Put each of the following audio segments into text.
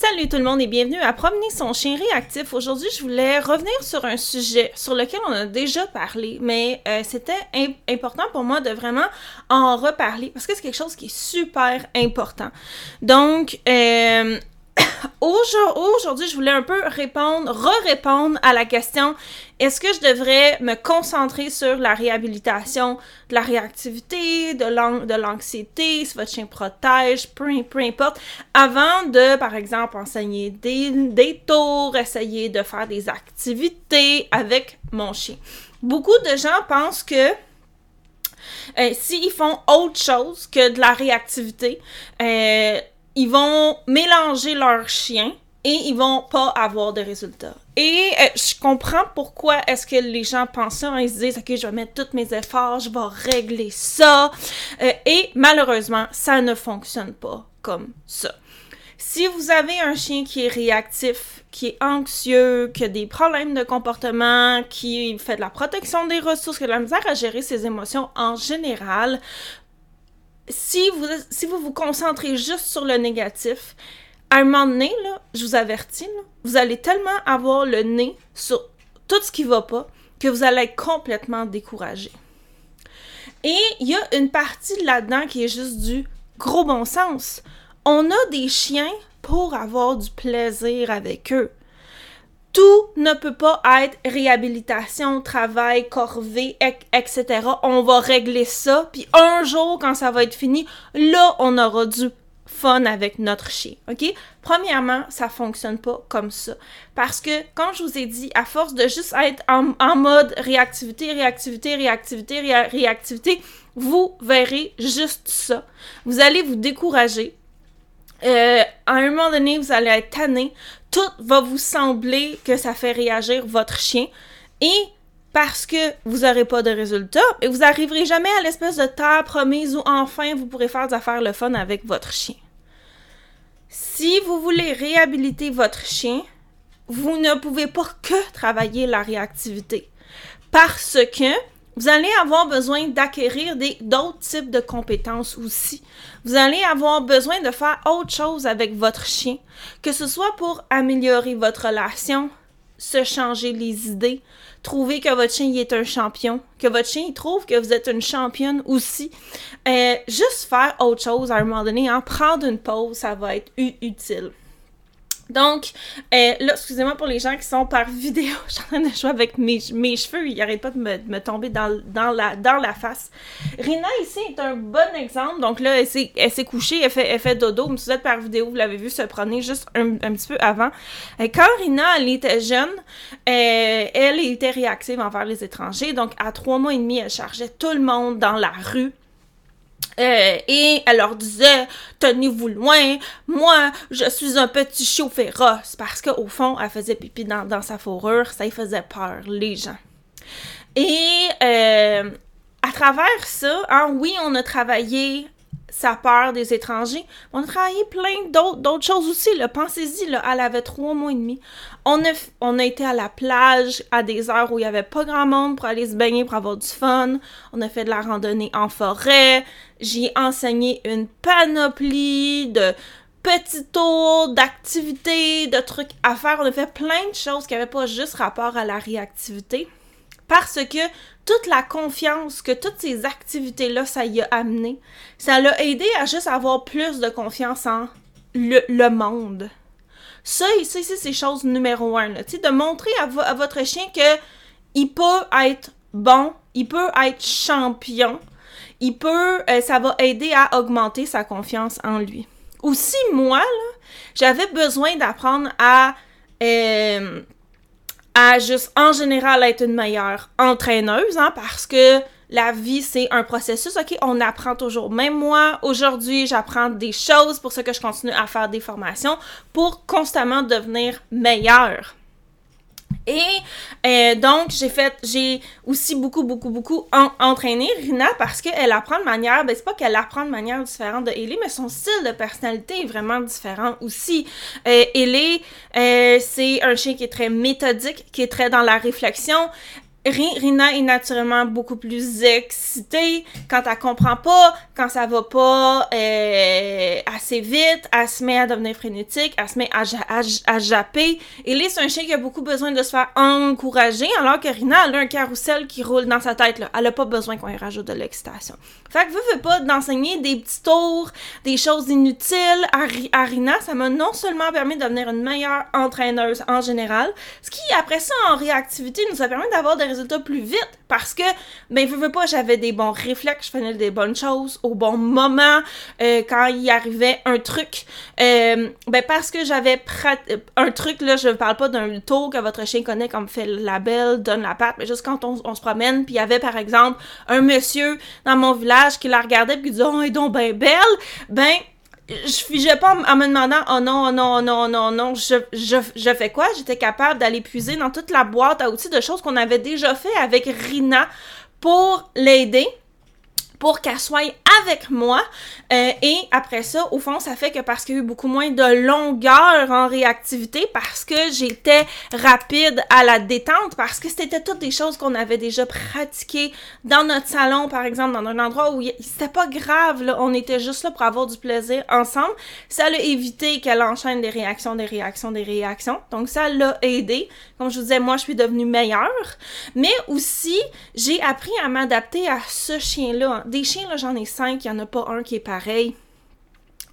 Salut tout le monde et bienvenue à Promener son chien réactif. Aujourd'hui, je voulais revenir sur un sujet sur lequel on a déjà parlé, mais euh, c'était important pour moi de vraiment en reparler parce que c'est quelque chose qui est super important. Donc, euh, Aujourd'hui, je voulais un peu répondre, re-répondre à la question est-ce que je devrais me concentrer sur la réhabilitation de la réactivité, de l'anxiété, si votre chien protège, peu, importe, avant de, par exemple, enseigner des, tours, essayer de faire des activités avec mon chien. Beaucoup de gens pensent que euh, s'ils font autre chose que de la réactivité, euh, ils vont mélanger leurs chiens et ils vont pas avoir de résultats. Et euh, je comprends pourquoi est-ce que les gens pensent ça. Hein. ils se disent, OK, je vais mettre tous mes efforts, je vais régler ça. Euh, et malheureusement, ça ne fonctionne pas comme ça. Si vous avez un chien qui est réactif, qui est anxieux, qui a des problèmes de comportement, qui fait de la protection des ressources, qui a de la misère à gérer ses émotions en général, si vous, vous concentrez juste sur le négatif, à un moment donné, là, je vous avertis, vous allez tellement avoir le nez sur tout ce qui va pas que vous allez être complètement découragé. Et il y a une partie là-dedans qui est juste du gros bon sens. On a des chiens pour avoir du plaisir avec eux tout ne peut pas être réhabilitation, travail, corvée, etc. On va régler ça, puis un jour, quand ça va être fini, là, on aura du fun avec notre chien, ok? Premièrement, ça fonctionne pas comme ça. Parce que, comme je vous ai dit, à force de juste être en, mode réactivité, réactivité, réactivité, réactivité, vous verrez juste ça. Vous allez vous décourager. Euh, à un moment donné, vous allez être tanné tout va vous sembler que ça fait réagir votre chien. Et parce que vous n'aurez pas de résultat, et vous n'arriverez jamais à l'espèce de terre promise où enfin vous pourrez faire des affaires le fun avec votre chien. Si vous voulez réhabiliter votre chien, vous ne pouvez pas que travailler la réactivité. Parce que vous allez avoir besoin d'acquérir d'autres types de compétences aussi. Vous allez avoir besoin de faire autre chose avec votre chien, que ce soit pour améliorer votre relation, se changer les idées, trouver que votre chien est un champion, que votre chien trouve que vous êtes une championne aussi. Euh, juste faire autre chose à un moment donné, hein, prendre une pause, ça va être utile. Donc, euh, là, excusez-moi pour les gens qui sont par vidéo, je suis en train de jouer avec mes, cheveux, ils n'arrêtent pas de me, tomber dans, la, face. Rina, ici, est un bon exemple. Donc là, elle s'est couchée, elle fait, dodo. Si vous êtes par vidéo, vous l'avez vu se promener juste un, un, petit peu avant. Euh, quand Rina, elle était jeune, euh, elle était réactive envers les étrangers. Donc, à trois mois et demi, elle chargeait tout le monde dans la rue. Euh, et elle leur disait Tenez-vous loin, moi, je suis un petit chiot féroce. Parce qu'au fond, elle faisait pipi dans, sa fourrure, ça y faisait peur, les gens. Et euh, à travers ça, hein, oui, on a travaillé sa peur des étrangers. On a travaillé plein d'autres choses aussi. Pensez-y, elle avait trois mois et demi. On a, été à la plage à des heures où il n'y avait pas grand monde pour aller se baigner, pour avoir du fun. On a fait de la randonnée en forêt. J'ai enseigné une panoplie de petits tours, d'activités, de trucs à faire. On a fait plein de choses qui n'avaient pas juste rapport à la réactivité. Parce que toute la confiance que toutes ces activités-là, ça y a amené, ça l'a aidé à juste avoir plus de confiance en le, monde. Ça, ici, c'est chose numéro un. Là. De montrer à, votre chien que il peut être bon, il peut être champion, il peut, euh, ça va aider à augmenter sa confiance en lui. Aussi, moi, j'avais besoin d'apprendre à euh, à juste en général être une meilleure entraîneuse, hein, parce que la vie, c'est un processus, ok? On apprend toujours. Même moi, aujourd'hui, j'apprends des choses pour ce que je continue à faire des formations pour constamment devenir meilleure. Et euh, donc, j'ai fait, j'ai aussi beaucoup, beaucoup, beaucoup entraîné Rina parce qu'elle apprend de manière, ben c'est pas qu'elle apprend de manière différente de Ellie, mais son style de personnalité est vraiment différent aussi. Euh, Ellie, euh, c'est un chien qui est très méthodique, qui est très dans la réflexion. Rina est naturellement beaucoup plus excitée quand elle comprend pas, quand ça va pas euh, assez vite, elle se met à devenir frénétique, elle se met à, à, japper. Et là, c'est un chien qui a beaucoup besoin de se faire encourager, alors que Rina, elle a un carrousel qui roule dans sa tête. Là. Elle a pas besoin qu'on y rajoute de l'excitation. Fait que vous veux pas d'enseigner des petits tours, des choses inutiles à, Rina, ça m'a non seulement permis de devenir une meilleure entraîneuse en général, ce qui, après ça, en réactivité, nous a permis d'avoir des résultats plus vite parce que, ben, veux, veux pas, j'avais des bons réflexes, je faisais des bonnes choses au bon moment euh, quand il arrivait un truc. Euh, ben, parce que j'avais un truc, là, je parle pas d'un tour que votre chien connaît comme fait la belle, donne la patte, mais juste quand on, se promène, puis il y avait par exemple un monsieur dans mon village qui la regardait puis qui disait Oh, elle est donc ben belle, ben je figeais pas en me demandant oh non, oh non, oh non, oh non, non, je, je, je fais quoi? J'étais capable d'aller puiser dans toute la boîte à outils de choses qu'on avait déjà fait avec Rina pour l'aider pour qu'elle soit avec moi. Euh, et après ça, au fond, ça fait que parce qu'il y a eu beaucoup moins de longueur en réactivité, parce que j'étais rapide à la détente, parce que c'était toutes des choses qu'on avait déjà pratiquées dans notre salon, par exemple, dans un endroit où c'était pas grave, là, on était juste là pour avoir du plaisir ensemble. Ça l'a évité qu'elle enchaîne des réactions, des réactions, des réactions. Donc ça l'a aidé. Comme je vous disais, moi, je suis devenue meilleure. Mais aussi, j'ai appris à m'adapter à ce chien-là des chiens, là, j'en ai cinq, il n'y en a pas un qui est pareil.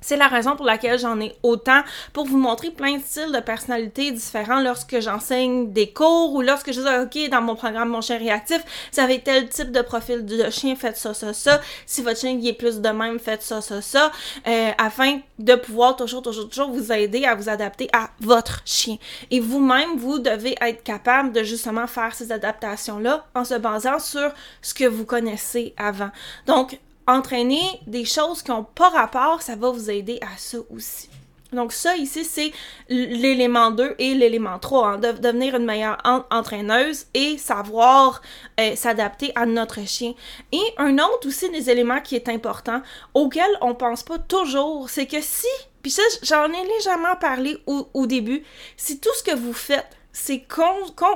C'est la raison pour laquelle j'en ai autant, pour vous montrer plein de styles de personnalités différents lorsque j'enseigne des cours ou lorsque je dis, OK, dans mon programme Mon chien réactif, vous avez tel type de profil de chien, faites ça, ça, ça. Si votre chien est plus de même, faites ça, ça, ça. Euh, afin de pouvoir toujours, toujours, toujours vous aider à vous adapter à votre chien. Et vous-même, vous devez être capable de justement faire ces adaptations-là en se basant sur ce que vous connaissez avant. Donc, entraîner des choses qui n'ont pas rapport, ça va vous aider à ça aussi. Donc ça ici, c'est l'élément 2 et l'élément 3, hein, de devenir une meilleure entraîneuse et savoir euh, s'adapter à notre chien. Et un autre aussi des éléments qui est important, auquel on pense pas toujours, c'est que si, puis ça j'en ai légèrement parlé au, au début, si tout ce que vous faites c'est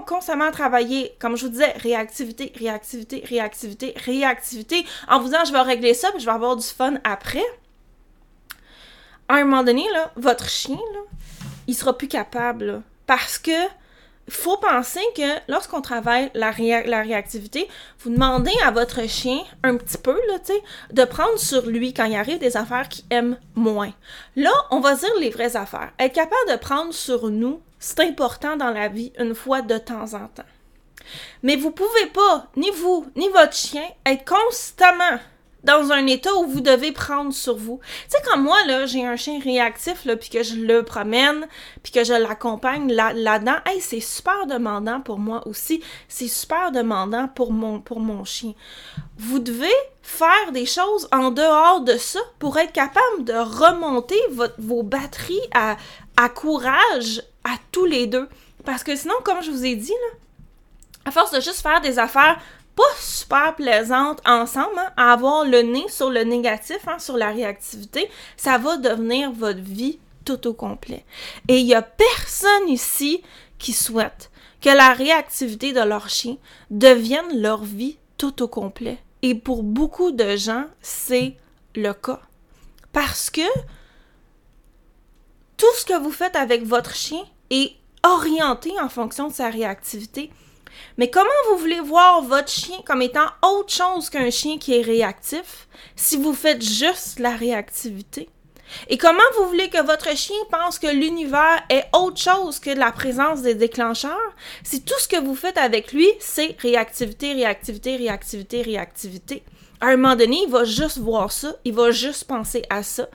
constamment travailler, comme je vous disais, réactivité, réactivité, réactivité, réactivité, en vous disant je vais régler ça, puis je vais avoir du fun après. À un moment donné, là, votre chien, il sera plus capable, parce que faut penser que lorsqu'on travaille la, la, réactivité, vous demandez à votre chien un petit peu, là, de prendre sur lui quand il arrive des affaires qu'il aime moins. Là, on va dire les vraies affaires. Être capable de prendre sur nous c'est important dans la vie une fois de temps en temps. Mais vous pouvez pas, ni vous, ni votre chien, être constamment dans un état où vous devez prendre sur vous. Tu sais, comme moi, là, j'ai un chien réactif, là, puis que je le promène, puis que je l'accompagne là, là-dedans, hey, c'est super demandant pour moi aussi. C'est super demandant pour mon, chien. Vous devez faire des choses en dehors de ça pour être capable de remonter vos batteries à, à courage à tous les deux. Parce que sinon, comme je vous ai dit, là, à force de juste faire des affaires pas super plaisantes ensemble, hein, à avoir le nez sur le négatif, hein, sur la réactivité, ça va devenir votre vie tout au complet. Et il y a personne ici qui souhaite que la réactivité de leur chien devienne leur vie tout au complet. Et pour beaucoup de gens, c'est le cas. Parce que tout ce que vous faites avec votre chien est orienté en fonction de sa réactivité. Mais comment vous voulez voir votre chien comme étant autre chose qu'un chien qui est réactif si vous faites juste la réactivité? Et comment vous voulez que votre chien pense que l'univers est autre chose que la présence des déclencheurs si tout ce que vous faites avec lui, c'est réactivité, réactivité, réactivité, réactivité? à un moment donné, il va juste voir ça, il va juste penser à ça,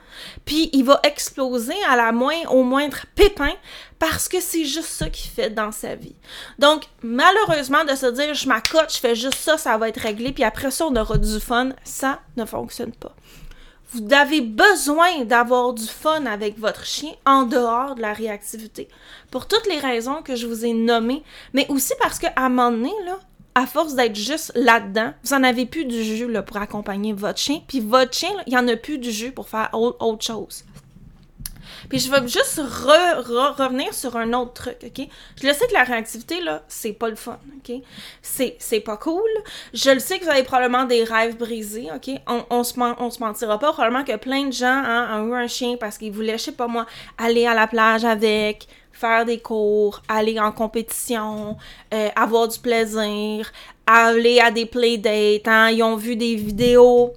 puis il va exploser à la moindre, au moindre pépin parce que c'est juste ça qu'il fait dans sa vie. Donc, malheureusement, de se dire je m'accote, je fais juste ça, ça va être réglé, puis après ça, on aura du fun, ça ne fonctionne pas. Vous avez besoin d'avoir du fun avec votre chien en dehors de la réactivité. Pour toutes les raisons que je vous ai nommées, mais aussi parce qu'à un moment donné, à force d'être juste là-dedans, vous en avez plus du jus pour accompagner votre chien. Puis votre chien, il n'y en a plus du jus pour faire autre chose. Puis je vais juste revenir sur un autre truc, OK? Je le sais que la réactivité, là, c'est pas le fun, OK? C'est pas cool. Je le sais que vous avez probablement des rêves brisés, OK? On, on, se, on se mentira pas. Probablement que plein de gens hein, ont eu un chien parce qu'ils voulaient, je sais pas moi, aller à la plage avec, faire des cours, aller en compétition, euh, avoir du plaisir, aller à des playdates, hein? Ils ont vu des vidéos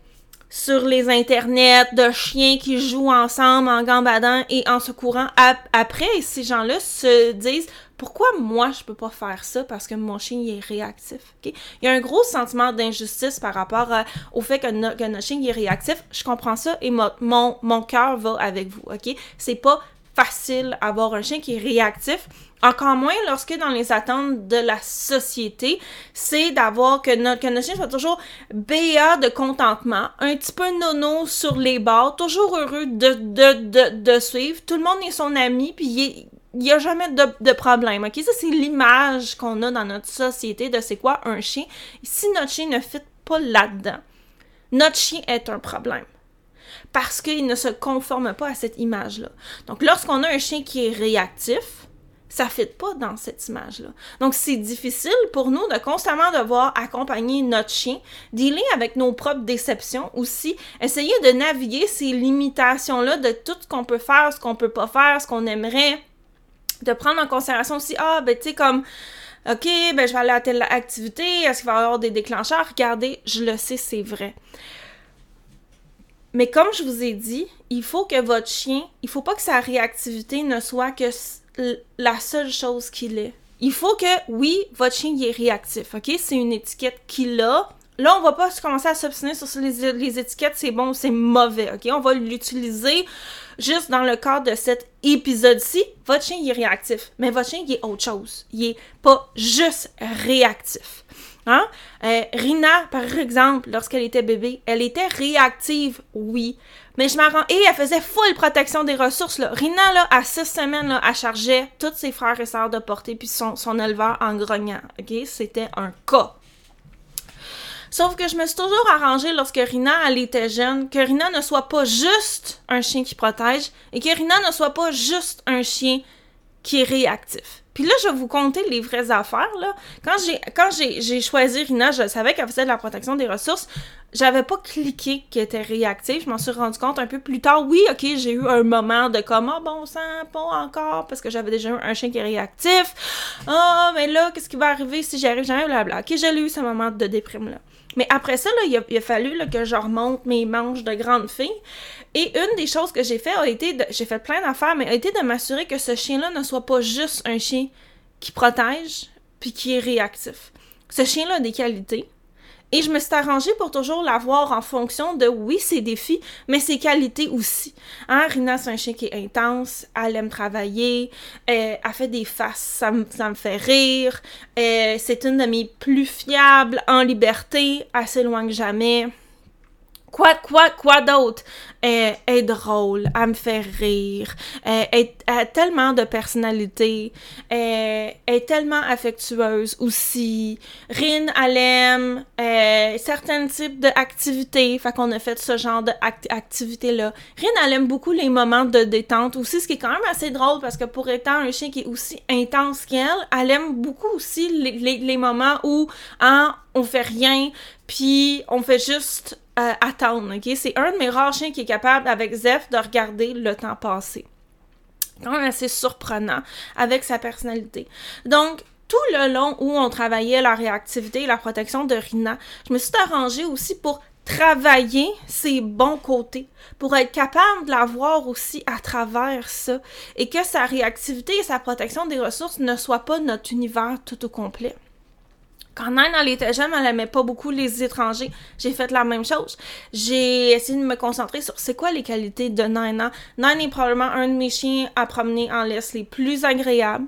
sur les internets de chiens qui jouent ensemble en gambadant et en se courant. Après, ces gens-là se disent pourquoi moi je peux pas faire ça parce que mon chien est réactif. Il y a un gros sentiment d'injustice par rapport au fait que, notre chien est réactif. Je comprends ça et mon, mon, cœur va avec vous. ok? C'est pas facile avoir un chien qui est réactif. Encore moins lorsque dans les attentes de la société, c'est d'avoir que notre, que chien soit toujours BA de contentement, un petit peu nono sur les bords, toujours heureux de, de, de, suivre. Tout le monde est son ami, puis il n'y a jamais de, problème. Ça, c'est l'image qu'on a dans notre société de c'est quoi un chien. Si notre chien ne fit pas là-dedans, notre chien est un problème parce qu'il ne se conforme pas à cette image-là. Donc, lorsqu'on a un chien qui est réactif, ça ne fit pas dans cette image-là. Donc, c'est difficile pour nous de constamment devoir accompagner notre chien, dealer avec nos propres déceptions aussi, essayer de naviguer ces limitations-là de tout ce qu'on peut faire, ce qu'on peut pas faire, ce qu'on aimerait, de prendre en considération aussi, ah, ben, tu sais, comme, OK, ben, je vais aller à telle activité, est-ce qu'il va y avoir des déclencheurs? Regardez, je le sais, c'est vrai. Mais comme je vous ai dit, il faut que votre chien, il faut pas que sa réactivité ne soit que la seule chose qu'il est. Il faut que, oui, votre chien est réactif, ok? C'est une étiquette qu'il a. Là, on va pas commencer à s'obstiner sur les, étiquettes, c'est bon, c'est mauvais, ok? On va l'utiliser juste dans le cadre de cet épisode-ci. Votre chien, il est réactif, mais votre chien, il est autre chose. Il est pas juste réactif. Hein? Euh, Rina, par exemple, lorsqu'elle était bébé, elle était réactive, oui. Mais je m'en Et elle faisait full protection des ressources. Là. Rina, là, à six semaines, là, elle chargeait tous ses frères et sœurs de porter puis son, son éleveur en grognant. OK? C'était un cas. Sauf que je me suis toujours arrangée lorsque Rina, elle était jeune, que Rina ne soit pas juste un chien qui protège et que Rina ne soit pas juste un chien qui est réactif. Puis là, je vais vous compter les vraies affaires. Là. Quand j'ai j'ai, choisi Rina, je savais qu'elle faisait de la protection des ressources. J'avais pas cliqué qu'elle était réactive. Je m'en suis rendu compte un peu plus tard. Oui, ok, j'ai eu un moment de comme oh, bon sang, pas encore, parce que j'avais déjà eu un chien qui est réactif. Oh, mais là, qu'est-ce qui va arriver si j'arrive? Jamais, blabla. Ok, j'ai eu ce moment de déprime là. Mais après ça, il, a, fallu que je remonte mes manches de grande fille. Et une des choses que j'ai fait a été, j'ai fait plein d'affaires, mais a été de m'assurer que ce chien-là ne soit pas juste un chien qui protège puis qui est réactif. Ce chien-là a des qualités. Et je me suis arrangée pour toujours l'avoir en fonction de, oui, ses défis, mais ses qualités aussi. Hein, Rina, c'est un chien qui est intense, elle aime travailler, euh, elle fait des faces, ça, me, fait rire, euh, c'est une de mes plus fiables en liberté, elle s'éloigne jamais. Quoi, quoi, quoi d'autre? Elle est drôle, elle me fait rire, elle, a tellement de personnalité, elle, est tellement affectueuse aussi. Rin, elle aime euh, certains types d'activités, fait qu'on a fait ce genre d'activité-là. Rin, elle aime beaucoup les moments de détente aussi, ce qui est quand même assez drôle parce que pour étant un chien qui est aussi intense qu'elle, elle aime beaucoup aussi les, les, moments où hein, on fait rien, puis on fait juste attendre, ok? C'est un de mes rares chiens qui est capable, avec Zeph, de regarder le temps passer. Quand même assez surprenant avec sa personnalité. Donc, tout le long où on travaillait la réactivité et la protection de Rina, je me suis arrangée aussi pour travailler ses bons côtés, pour être capable de la voir aussi à travers ça, et que sa réactivité et sa protection des ressources ne soient pas notre univers tout au complet. Quand Nine, elle était jeune, elle aimait pas beaucoup les étrangers. J'ai fait la même chose. J'ai essayé de me concentrer sur c'est quoi les qualités de Nine. Nine est probablement un de mes chiens à promener en laisse les plus agréables.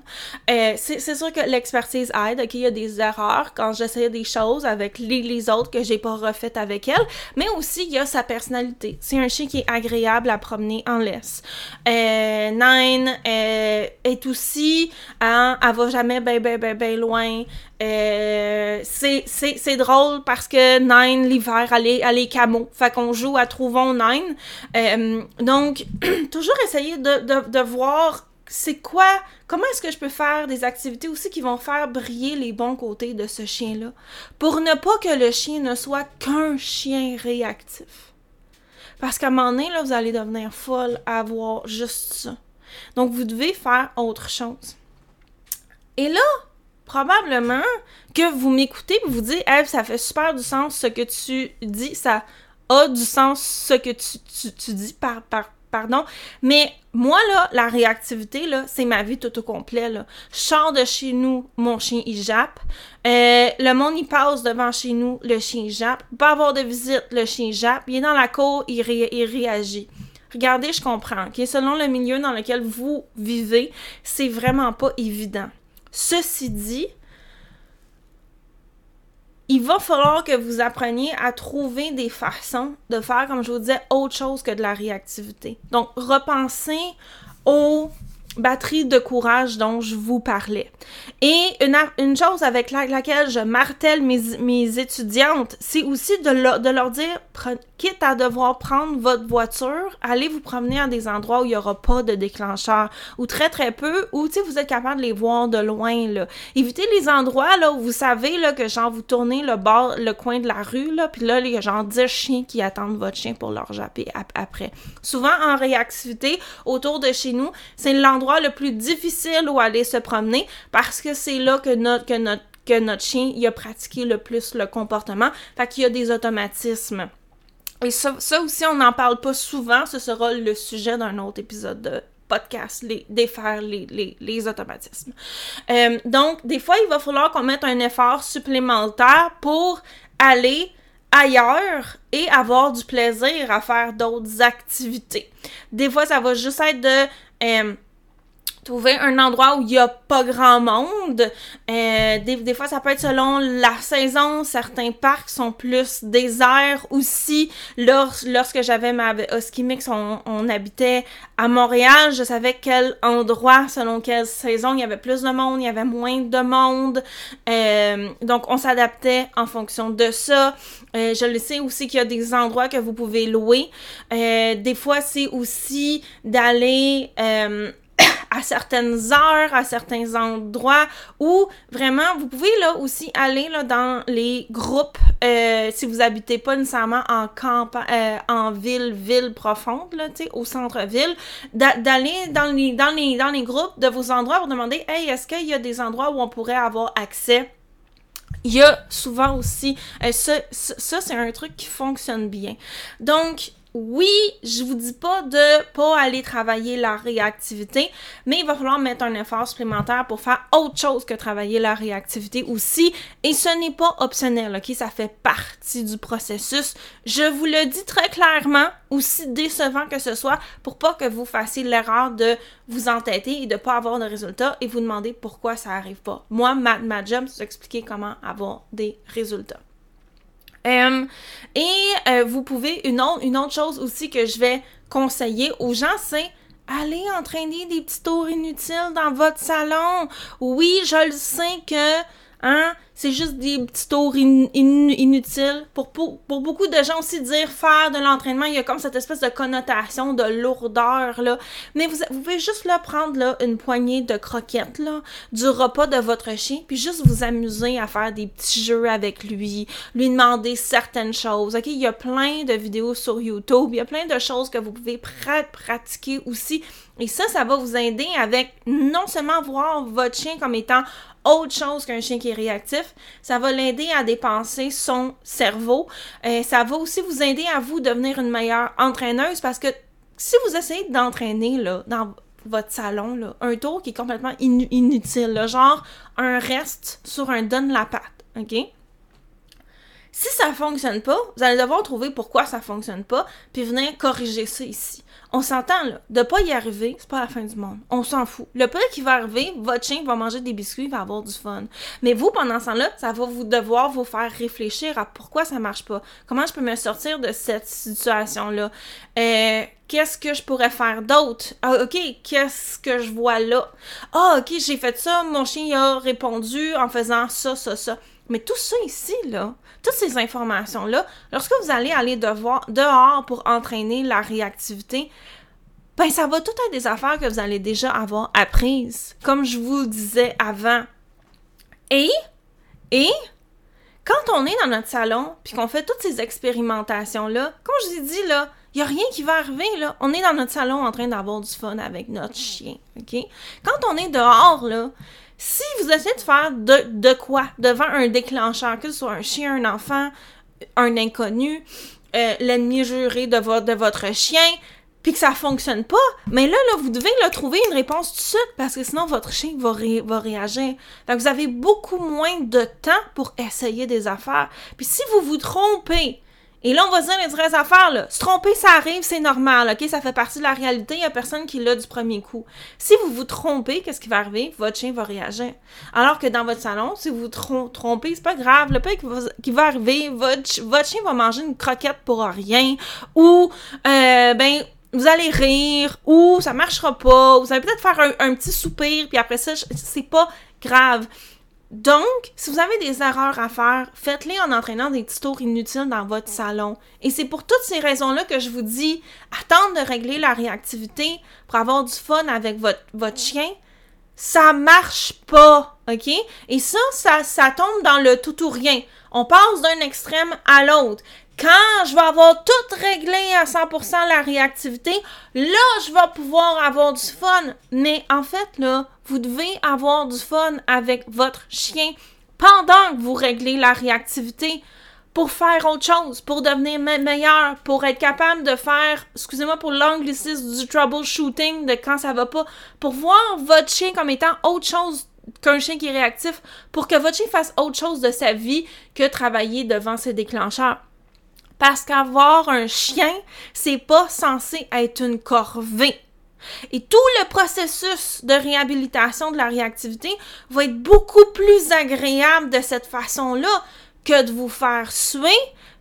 Euh, c'est sûr que l'expertise aide. OK, il y a des erreurs quand j'essaye des choses avec les, les autres que j'ai pas refaites avec elle. Mais aussi, il y a sa personnalité. C'est un chien qui est agréable à promener en laisse. Euh, Nine euh, est aussi, hein, elle va jamais ben, ben, ben, ben loin. Euh, c'est drôle parce que Nine, l'hiver, elle est, elle est camo. Fait qu'on joue à Trouvons Nine. Euh, donc, toujours essayer de voir c'est quoi, comment est-ce que je peux faire des activités aussi qui vont faire briller les bons côtés de ce chien-là, pour ne pas que le chien ne soit qu'un chien réactif. Parce qu'à un moment donné, là, vous allez devenir folle à voir juste ça. Donc, vous devez faire autre chose. Et là, probablement que vous m'écoutez et vous dites, hey, ça fait super du sens ce que tu dis, ça a du sens ce que tu, dis par, par, pardon. Mais moi, là, la réactivité, là, c'est ma vie tout au complet, là. Je de chez nous, mon chien, il jappe. Euh, le monde, il passe devant chez nous, le chien, il jappe. Pas avoir de visite, le chien, jappe. Il est dans la cour, il, il réagit. Regardez, je comprends? Selon le milieu dans lequel vous vivez, c'est vraiment pas évident. Ceci dit, il va falloir que vous appreniez à trouver des façons de faire, comme je vous disais, autre chose que de la réactivité. Donc, repensez aux batterie de courage dont je vous parlais. Et une, chose avec laquelle je martèle mes, mes étudiantes, c'est aussi de, de leur dire, quitte à devoir prendre votre voiture, allez vous promener à des endroits où il n'y aura pas de déclencheur, ou très très peu, ou vous êtes capable de les voir de loin. Là. Évitez les endroits là, où vous savez là, que genre vous tournez le bord, le coin de la rue, là, puis là, il y a genre 10 chiens qui attendent votre chien pour leur japper après. Souvent en réactivité, autour de chez nous, c'est l'endroit le plus difficile où aller se promener parce que c'est là que notre, que notre, que notre chien il a pratiqué le plus le comportement. Fait qu'il y a des automatismes. Et ça, aussi, on n'en parle pas souvent. Ce sera le sujet d'un autre épisode de podcast, les, défaire les, les, automatismes. Euh, donc, des fois, il va falloir qu'on mette un effort supplémentaire pour aller ailleurs et avoir du plaisir à faire d'autres activités. Des fois, ça va juste être de... Euh, trouver un endroit où il n'y a pas grand monde. Euh, des, fois, ça peut être selon la saison. Certains parcs sont plus déserts aussi. lorsque j'avais ma Husky Mix, on, habitait à Montréal. Je savais quel endroit, selon quelle saison, il y avait plus de monde, il y avait moins de monde. Euh, donc, on s'adaptait en fonction de ça. Euh, je le sais aussi qu'il y a des endroits que vous pouvez louer. des fois, c'est aussi d'aller à certaines heures, à certains endroits où vraiment vous pouvez là aussi aller là, dans les groupes euh, si vous habitez pas nécessairement en campagne, euh, en ville, ville profonde, là, au centre-ville, d'aller dans les, dans, les, dans les groupes de vos endroits pour demander Hey, est-ce qu'il y a des endroits où on pourrait avoir accès? Il y a souvent aussi, euh, ça, ça c'est un truc qui fonctionne bien. Donc, oui, je vous dis pas de pas aller travailler la réactivité, mais il va falloir mettre un effort supplémentaire pour faire autre chose que travailler la réactivité aussi. Et ce n'est pas optionnel, ok? Ça fait partie du processus. Je vous le dis très clairement, aussi décevant que ce soit, pour pas que vous fassiez l'erreur de vous entêter et de pas avoir de résultats et vous demander pourquoi ça arrive pas. Moi, ma, ma job, c'est comment avoir des résultats. Et euh, vous pouvez, une autre, une autre chose aussi que je vais conseiller aux gens, c'est aller entraîner des petits tours inutiles dans votre salon. Oui, je le sais que, hein, c'est juste des petits tours inutiles. Pour, pour, beaucoup de gens aussi, dire faire de l'entraînement, il y a comme cette espèce de connotation de lourdeur, là. Mais vous, vous pouvez juste là, prendre là, une poignée de croquettes là, du repas de votre chien, puis juste vous amuser à faire des petits jeux avec lui, lui demander certaines choses. OK? Il y a plein de vidéos sur YouTube, il y a plein de choses que vous pouvez pratiquer aussi. Et ça, ça va vous aider avec non seulement voir votre chien comme étant autre chose qu'un chien qui est réactif. Ça va l'aider à dépenser son cerveau. Euh, ça va aussi vous aider à vous devenir une meilleure entraîneuse parce que si vous essayez d'entraîner dans votre salon, là, un tour qui est complètement inutile, genre un reste sur un donne la patte, OK? Si ça fonctionne pas, vous allez devoir trouver pourquoi ça fonctionne pas, puis venir corriger ça ici. On s'entend là, de pas y arriver, c'est pas la fin du monde. On s'en fout. Le peu qui va arriver, votre chien va manger des biscuits, va avoir du fun. Mais vous, pendant ce temps-là, ça va vous devoir vous faire réfléchir à pourquoi ça marche pas. Comment je peux me sortir de cette situation-là? Euh, qu'est-ce que je pourrais faire d'autre? Ah, ok, qu'est-ce que je vois là? Ah, ok, j'ai fait ça, mon chien a répondu en faisant ça, ça, ça. Mais tout ça ici, là, toutes ces informations-là, lorsque vous allez aller devoir, dehors pour entraîner la réactivité, ben ça va tout être des affaires que vous allez déjà avoir apprises, comme je vous disais avant. Et, et, quand on est dans notre salon, puis qu'on fait toutes ces expérimentations-là, comme je vous ai dit, là, il n'y a rien qui va arriver, là. On est dans notre salon en train d'avoir du fun avec notre chien, OK? Quand on est dehors, là, si vous essayez de faire de, quoi? Devant un déclencheur, que ce soit un chien, un enfant, un inconnu, euh, l'ennemi juré de, de votre chien, puis que ça fonctionne pas, mais là, là, vous devez là, trouver une réponse tout de suite parce que sinon votre chien va, va réagir. Donc vous avez beaucoup moins de temps pour essayer des affaires. Puis si vous vous trompez, et là, on va se dire les vraies affaires, là. Se tromper, ça arrive, c'est normal, OK? Ça fait partie de la réalité, il n'y a personne qui l'a du premier coup. Si vous vous trompez, qu'est-ce qui va arriver? Votre chien va réagir. Alors que dans votre salon, si vous vous trompez, c'est pas grave. Le pire qui va, arriver, votre, votre, chien va manger une croquette pour rien, ou, euh, ben, vous allez rire, ou ça marchera pas, vous allez peut-être faire un, un petit soupir, puis après ça, c'est pas grave. Donc, si vous avez des erreurs à faire, faites-les en entraînant des petits tours inutiles dans votre salon. Et c'est pour toutes ces raisons-là que je vous dis, attendre de régler la réactivité pour avoir du fun avec votre, chien, ça marche pas, OK? Et ça, ça, ça tombe dans le tout ou rien. On passe d'un extrême à l'autre. Quand je vais avoir tout réglé à 100% la réactivité, là, je vais pouvoir avoir du fun. Mais en fait, là, vous devez avoir du fun avec votre chien pendant que vous réglez la réactivité pour faire autre chose, pour devenir meilleur, pour être capable de faire, excusez-moi pour l'anglicisme du troubleshooting, de quand ça va pas, pour voir votre chien comme étant autre chose qu'un chien qui est réactif, pour que votre chien fasse autre chose de sa vie que travailler devant ses déclencheurs. Parce qu'avoir un chien, c'est pas censé être une corvée. Et tout le processus de réhabilitation de la réactivité va être beaucoup plus agréable de cette façon-là que de vous faire suer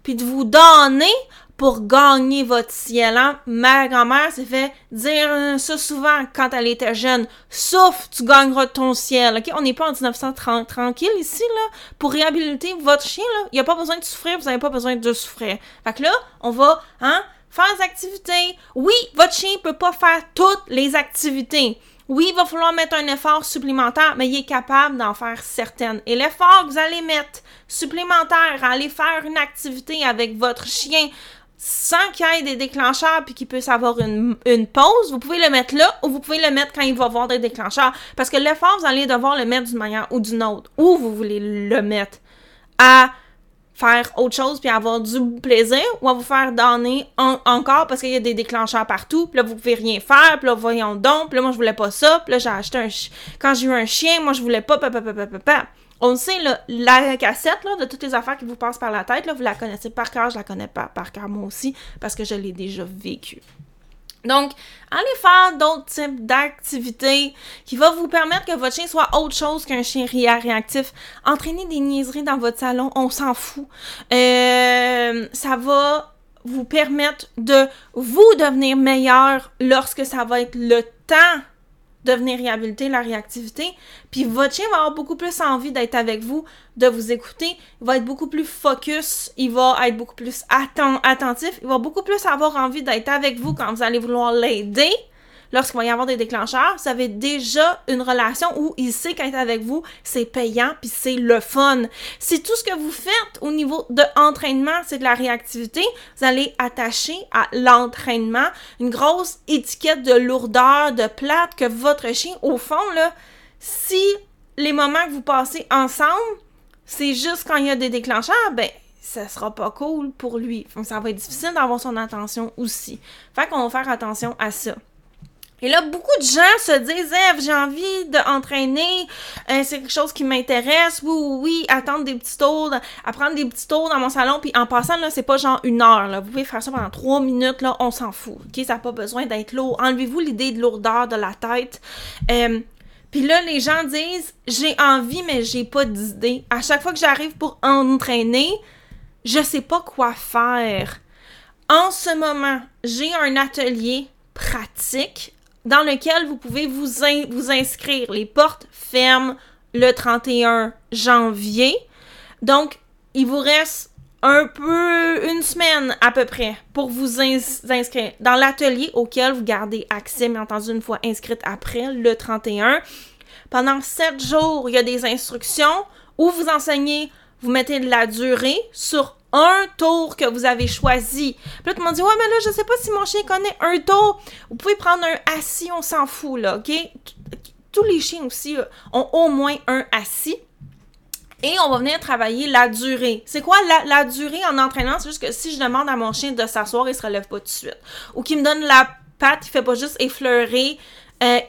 puis de vous donner pour gagner votre ciel. Hein? Ma grand-mère s'est fait dire ça souvent quand elle était jeune. Sauf tu gagneras ton ciel. OK? On n'est pas en 1930 tranquille ici, là. Pour réhabiliter votre chien, là, il n'y a pas besoin de souffrir, vous n'avez pas besoin de souffrir. Fait que là, on va, hein, faire des activités. Oui, votre chien peut pas faire toutes les activités. Oui, il va falloir mettre un effort supplémentaire, mais il est capable d'en faire certaines. Et l'effort que vous allez mettre supplémentaire à aller faire une activité avec votre chien sans qu'il y ait des déclencheurs puis qu'il puisse avoir une, une, pause, vous pouvez le mettre là ou vous pouvez le mettre quand il va avoir des déclencheurs. Parce que l'effort, vous allez devoir le mettre d'une manière ou d'une autre. Où vous voulez le mettre. À faire autre chose puis avoir du plaisir ou à vous faire donner encore parce qu'il y a des déclencheurs partout puis là vous pouvez rien faire puis là voyons donc puis là moi je voulais pas ça puis là j'ai acheté un quand j'ai eu un chien moi je voulais pas pa, pa, pa, on sait, là, la cassette de toutes les affaires qui vous passent par la tête, là, vous la connaissez par cœur, je la connais pas par cœur moi aussi, parce que je l'ai déjà vécu. Donc, allez faire d'autres types d'activités qui vont vous permettre que votre chien soit autre chose qu'un chien réactif. Entraîner des niaiseries dans votre salon, on s'en fout. Euh, ça va vous permettre de vous devenir meilleur lorsque ça va être le temps de venir réhabiliter la réactivité. Puis votre chien va avoir beaucoup plus envie d'être avec vous, de vous écouter. Il va être beaucoup plus focus, il va être beaucoup plus attentif, il va beaucoup plus avoir envie d'être avec vous quand vous allez vouloir l'aider lorsqu'il va y avoir des déclencheurs, vous avez déjà une relation où il sait qu'être avec vous, c'est payant puis c'est le fun. Si tout ce que vous faites au niveau de entraînement, c'est de la réactivité, vous allez attacher à l'entraînement une grosse étiquette de lourdeur, de plate que votre chien, au fond, là, si les moments que vous passez ensemble, c'est juste quand il y a des déclencheurs, ben ça sera pas cool pour lui. ça va être difficile d'avoir son attention aussi. Fait qu'on va faire attention à ça. Et là, beaucoup de gens se disent Eve, j'ai envie d'entraîner, euh, c'est quelque chose qui m'intéresse, oui, oui, oui, attendre des petits tours, apprendre des petits tours dans mon salon, puis en passant, là, c'est pas genre une heure, là. Vous pouvez faire ça pendant trois minutes, là, on s'en fout, ok? Ça n'a pas besoin d'être lourd. Enlevez-vous l'idée de lourdeur de la tête. Euh, puis là, les gens disent J'ai envie, mais j'ai pas d'idée. À chaque fois que j'arrive pour entraîner, je sais pas quoi faire. En ce moment, j'ai un atelier pratique dans lequel vous pouvez vous, vous inscrire. Les portes ferment le 31 janvier. Donc, il vous reste un peu, une semaine à peu près pour vous inscrire dans l'atelier auquel vous gardez accès, mais entendu une fois inscrite après le 31. Pendant sept jours, il y a des instructions où vous enseignez, vous mettez de la durée sur un tour que vous avez choisi. Puis là, tout le monde dit Ouais, mais là, je sais pas si mon chien connaît un tour. Vous pouvez prendre un assis, on s'en fout, là, OK? Tous les chiens aussi euh, ont au moins un assis. Et on va venir travailler la durée. C'est quoi la, durée en entraînement? C'est juste que si je demande à mon chien de s'asseoir, il se relève pas tout de suite. Ou qu'il me donne la patte, il fait pas juste effleurer. Euh,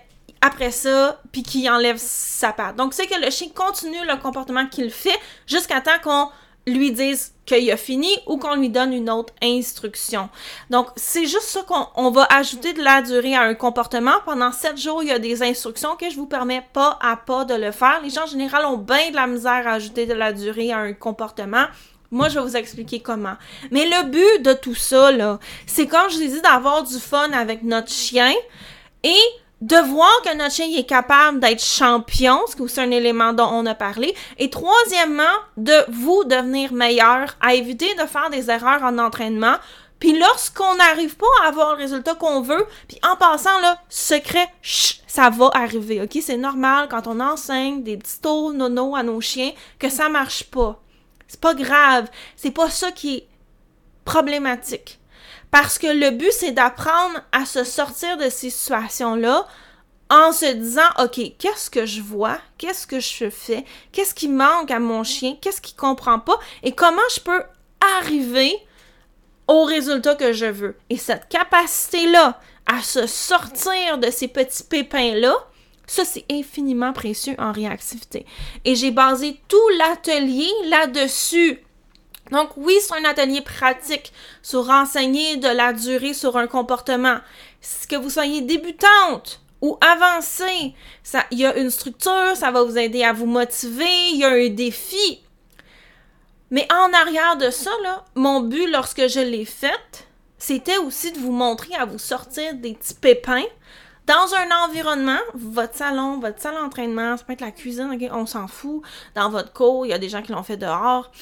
après ça, puis qu'il enlève sa patte. Donc, c'est que le chien continue le comportement qu'il fait jusqu'à temps qu'on lui dise qu'il a fini ou qu'on lui donne une autre instruction. Donc, c'est juste ça qu'on va ajouter de la durée à un comportement. Pendant sept jours, il y a des instructions que je vous permets pas à pas de le faire. Les gens en général ont bien de la misère à ajouter de la durée à un comportement. Moi, je vais vous expliquer comment. Mais le but de tout ça, là, c'est comme je vous d'avoir du fun avec notre chien et de voir que notre chien est capable d'être champion, ce qui est un élément dont on a parlé, et troisièmement, de vous devenir meilleur, à éviter de faire des erreurs en entraînement, puis lorsqu'on n'arrive pas à avoir le résultat qu'on veut, puis en passant là, secret, ça va arriver, ok? C'est normal quand on enseigne des petits tours nono à nos chiens que ça marche pas. C'est pas grave, c'est pas ça qui est problématique. Parce que le but, c'est d'apprendre à se sortir de ces situations-là en se disant, OK, qu'est-ce que je vois? Qu'est-ce que je fais? Qu'est-ce qui manque à mon chien? Qu'est-ce qu'il comprend pas? Et comment je peux arriver au résultat que je veux? Et cette capacité-là à se sortir de ces petits pépins-là, ça, c'est infiniment précieux en réactivité. Et j'ai basé tout l'atelier là-dessus. Donc oui, c'est un atelier pratique sur renseigner de la durée sur un comportement. Que vous soyez débutante ou avancée, il y a une structure, ça va vous aider à vous motiver, il y a un défi. Mais en arrière de ça, là, mon but lorsque je l'ai fait, c'était aussi de vous montrer à vous sortir des petits pépins dans un environnement, votre salon, votre salle d'entraînement, ça peut être la cuisine, on s'en fout. Dans votre cour, il y a des gens qui l'ont fait dehors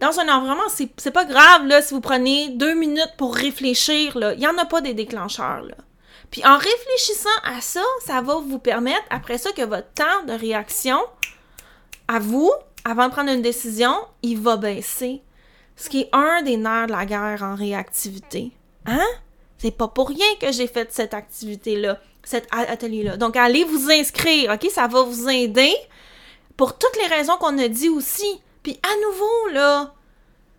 dans un environnement, c'est pas grave là, si vous prenez deux minutes pour réfléchir. Là. Il n'y en a pas des déclencheurs. Là. Puis en réfléchissant à ça, ça va vous permettre, après ça, que votre temps de réaction à vous, avant de prendre une décision, il va baisser. Ce qui est un des nerfs de la guerre en réactivité. Hein? C'est pas pour rien que j'ai fait cette activité-là, cet atelier-là. Donc, allez vous inscrire, OK? Ça va vous aider pour toutes les raisons qu'on a dit aussi. Puis à nouveau, là,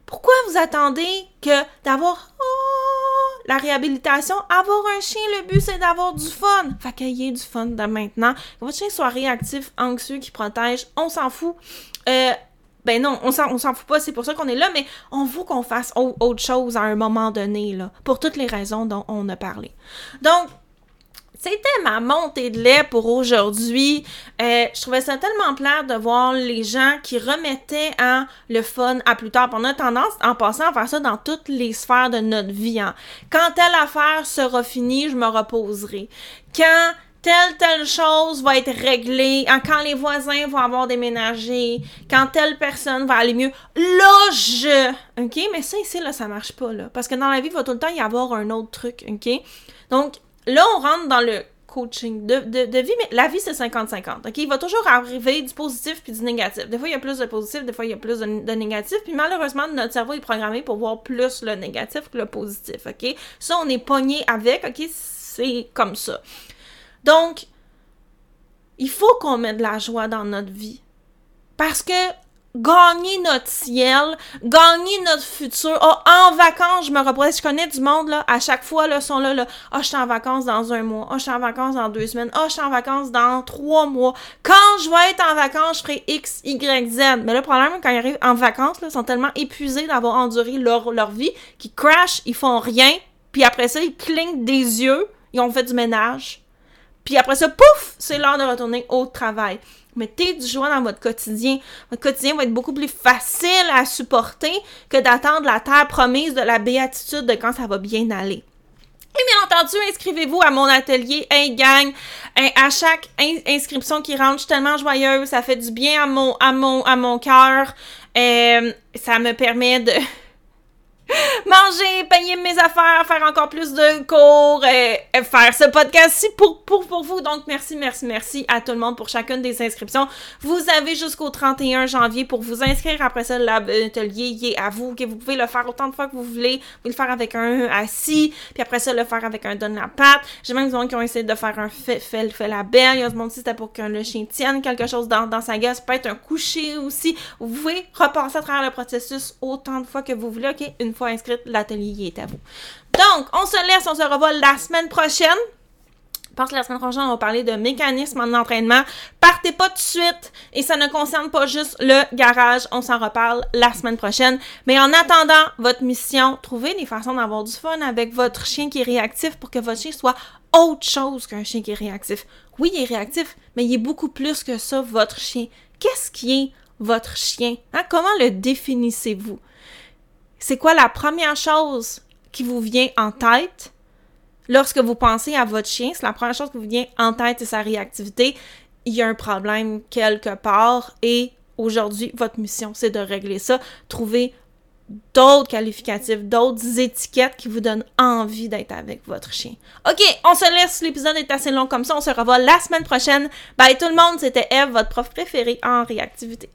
pourquoi vous attendez que d'avoir oh, la réhabilitation, avoir un chien, le but c'est d'avoir du fun. Fait qu'il y ait du fun de maintenant. Que votre chien soit réactif, anxieux, qui protège, on s'en fout. Euh, ben non, on s'en, s'en fout pas, c'est pour ça qu'on est là, mais on veut qu'on fasse autre chose à un moment donné, là, pour toutes les raisons dont on a parlé. Donc, c'était ma montée de lait pour aujourd'hui. Euh, je trouvais ça tellement plat de voir les gens qui remettaient en le fun à plus tard. On a tendance, en passant, à faire ça dans toutes les sphères de notre vie. Hein. Quand telle affaire sera finie, je me reposerai. Quand telle, telle chose va être réglée, hein, quand les voisins vont avoir déménagé, quand telle personne va aller mieux, là, je... OK? Mais ça, ici, là, ça marche pas, là. Parce que dans la vie, il va tout le temps y avoir un autre truc, OK? Donc, là, on rentre dans le coaching de, vie, mais la vie, c'est 50-50. OK? Il va toujours arriver du positif puis du négatif. Des fois, il y a plus de positif, des fois, il y a plus de, négatif. Puis malheureusement, notre cerveau est programmé pour voir plus le négatif que le positif. OK? Ça, on est pogné avec. OK? C'est comme ça. Donc, il faut qu'on mette de la joie dans notre vie. Parce que gagner notre ciel, gagner notre futur. Oh, en vacances, je me repose. Je connais du monde, là, à chaque fois, là, sont là, là. Oh, je suis en vacances dans un mois. Oh, je suis en vacances dans deux semaines. Oh, je suis en vacances dans trois mois. Quand je vais être en vacances, je ferai X, Y, Z. Mais le problème, quand ils arrivent en vacances, là, ils sont tellement épuisés d'avoir enduré leur, leur vie qu'ils crashent, ils font rien. Puis après ça, ils clignent des yeux. Ils ont fait du ménage. Puis après ça, pouf, c'est l'heure de retourner au travail. Mettez du joie dans votre quotidien. Votre quotidien va être beaucoup plus facile à supporter que d'attendre la terre promise de la béatitude de quand ça va bien aller. Et bien entendu, inscrivez-vous à mon atelier Hey Gang. À chaque inscription qui rentre, je suis tellement joyeuse. Ça fait du bien à mon, à mon, à mon cœur. Euh, ça me permet de manger, payer mes affaires, faire encore plus de cours, et, faire ce podcast-ci pour, pour, pour vous. Donc, merci, merci, merci à tout le monde pour chacune des inscriptions. Vous avez jusqu'au 31 janvier pour vous inscrire. Après ça, l'atelier est à vous, vous pouvez le faire autant de fois que vous voulez. Vous pouvez le faire avec un assis, puis après ça, le faire avec un donne la patte. J'ai même des gens qui ont essayé de faire un fait, fait, fait la belle. Il y a ce monde c'était pour que le chien tienne quelque chose dans, dans sa gueule. Ça peut être un coucher aussi. Vous pouvez repasser à travers le processus autant de fois que vous voulez. OK, une fois inscrite, l'atelier est à vous. Donc, on se laisse, on se revoit la semaine prochaine. Je pense que la semaine prochaine, on va parler de mécanismes en entraînement. Partez pas tout de suite et ça ne concerne pas juste le garage. On s'en reparle la semaine prochaine. Mais en attendant, votre mission, trouvez des façons d'avoir du fun avec votre chien qui est réactif pour que votre chien soit autre chose qu'un chien qui est réactif. Oui, il est réactif, mais il est beaucoup plus que ça, votre chien. Qu'est-ce qui est votre chien? Hein? Comment le définissez-vous? C'est quoi la première chose qui vous vient en tête lorsque vous pensez à votre chien? C'est la première chose qui vous vient en tête, c'est sa réactivité. Il y a un problème quelque part et aujourd'hui, votre mission, c'est de régler ça. Trouver d'autres qualificatifs, d'autres étiquettes qui vous donnent envie d'être avec votre chien. OK, on se laisse, l'épisode est assez long comme ça, on se revoit la semaine prochaine. Bye tout le monde, c'était Eve, votre prof préférée en réactivité.